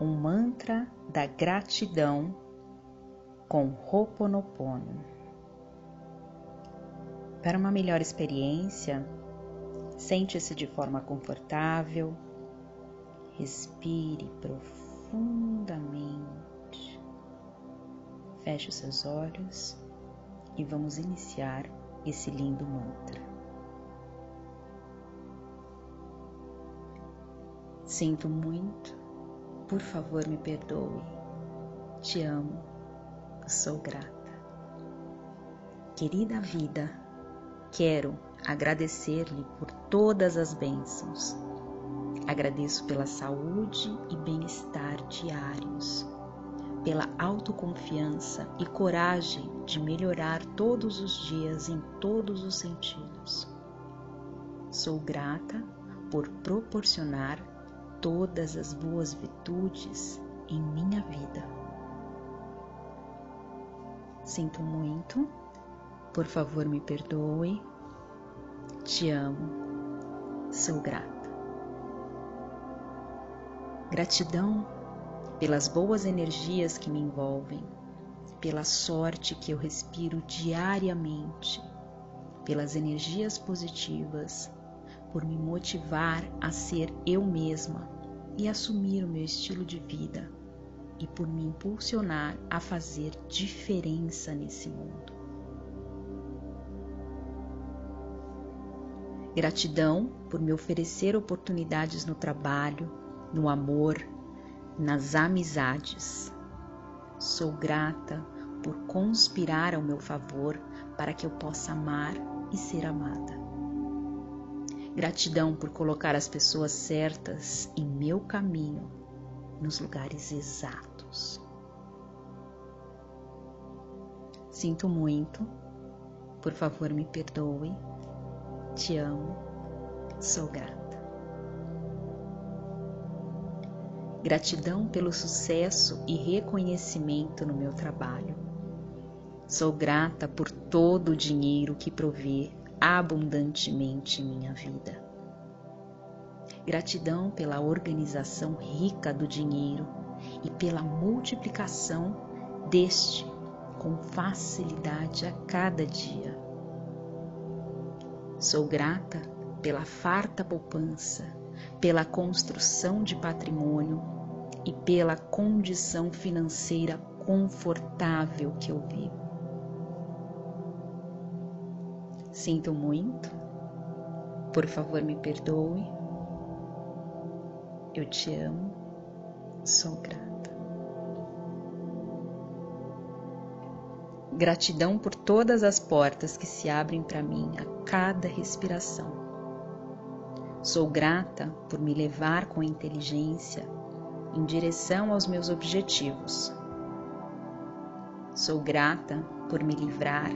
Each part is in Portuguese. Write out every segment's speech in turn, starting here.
um mantra da gratidão com Ho'oponopono. Para uma melhor experiência, sente-se de forma confortável, respire profundamente, feche os seus olhos e vamos iniciar esse lindo mantra. Sinto muito, por favor me perdoe. Te amo, sou grata. Querida vida, quero agradecer-lhe por todas as bênçãos. Agradeço pela saúde e bem-estar diários, pela autoconfiança e coragem de melhorar todos os dias em todos os sentidos. Sou grata por proporcionar todas as boas virtudes em minha vida. Sinto muito, por favor me perdoe, te amo, sou grata. Gratidão pelas boas energias que me envolvem, pela sorte que eu respiro diariamente, pelas energias positivas por me motivar a ser eu mesma e assumir o meu estilo de vida e por me impulsionar a fazer diferença nesse mundo. Gratidão por me oferecer oportunidades no trabalho, no amor, nas amizades. Sou grata por conspirar ao meu favor para que eu possa amar e ser amada. Gratidão por colocar as pessoas certas em meu caminho, nos lugares exatos. Sinto muito, por favor me perdoe, te amo, sou grata. Gratidão pelo sucesso e reconhecimento no meu trabalho. Sou grata por todo o dinheiro que provê abundantemente em minha vida. Gratidão pela organização rica do dinheiro e pela multiplicação deste com facilidade a cada dia. Sou grata pela farta poupança, pela construção de patrimônio e pela condição financeira confortável que eu vivo. Sinto muito. Por favor, me perdoe. Eu te amo. Sou grata. Gratidão por todas as portas que se abrem para mim a cada respiração. Sou grata por me levar com inteligência em direção aos meus objetivos. Sou grata por me livrar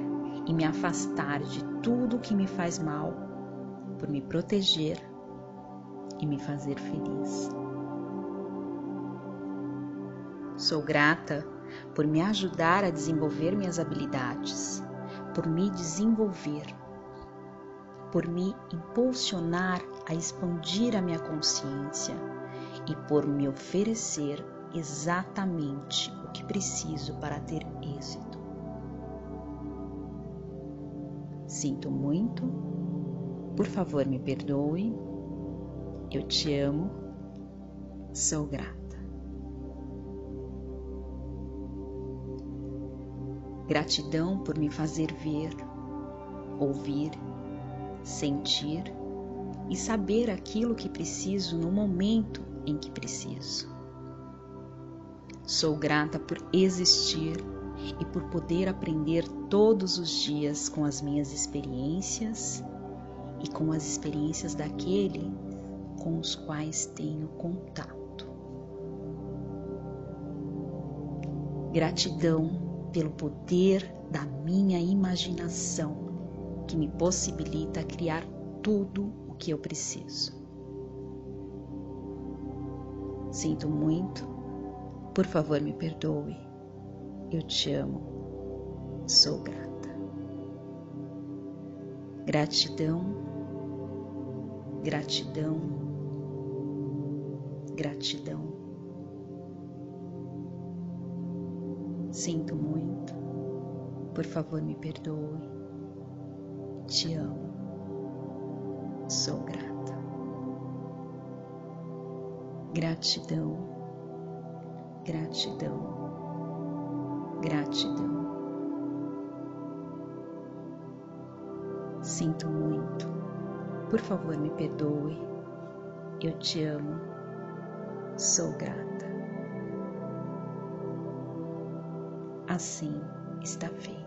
e me afastar de tudo que me faz mal, por me proteger e me fazer feliz. Sou grata por me ajudar a desenvolver minhas habilidades, por me desenvolver, por me impulsionar a expandir a minha consciência e por me oferecer exatamente o que preciso para ter êxito. Sinto muito, por favor me perdoe, eu te amo, sou grata. Gratidão por me fazer ver, ouvir, sentir e saber aquilo que preciso no momento em que preciso. Sou grata por existir e por poder aprender todos os dias com as minhas experiências e com as experiências daquele com os quais tenho contato. Gratidão pelo poder da minha imaginação que me possibilita criar tudo o que eu preciso. Sinto muito, por favor me perdoe eu te amo, sou grata. Gratidão, gratidão, gratidão, Sinto muito. Por favor, me perdoe. Te amo. Sou grata. Gratidão. Gratidão. Gratidão. Sinto muito. Por favor, me perdoe. Eu te amo. Sou grata. Assim está feito.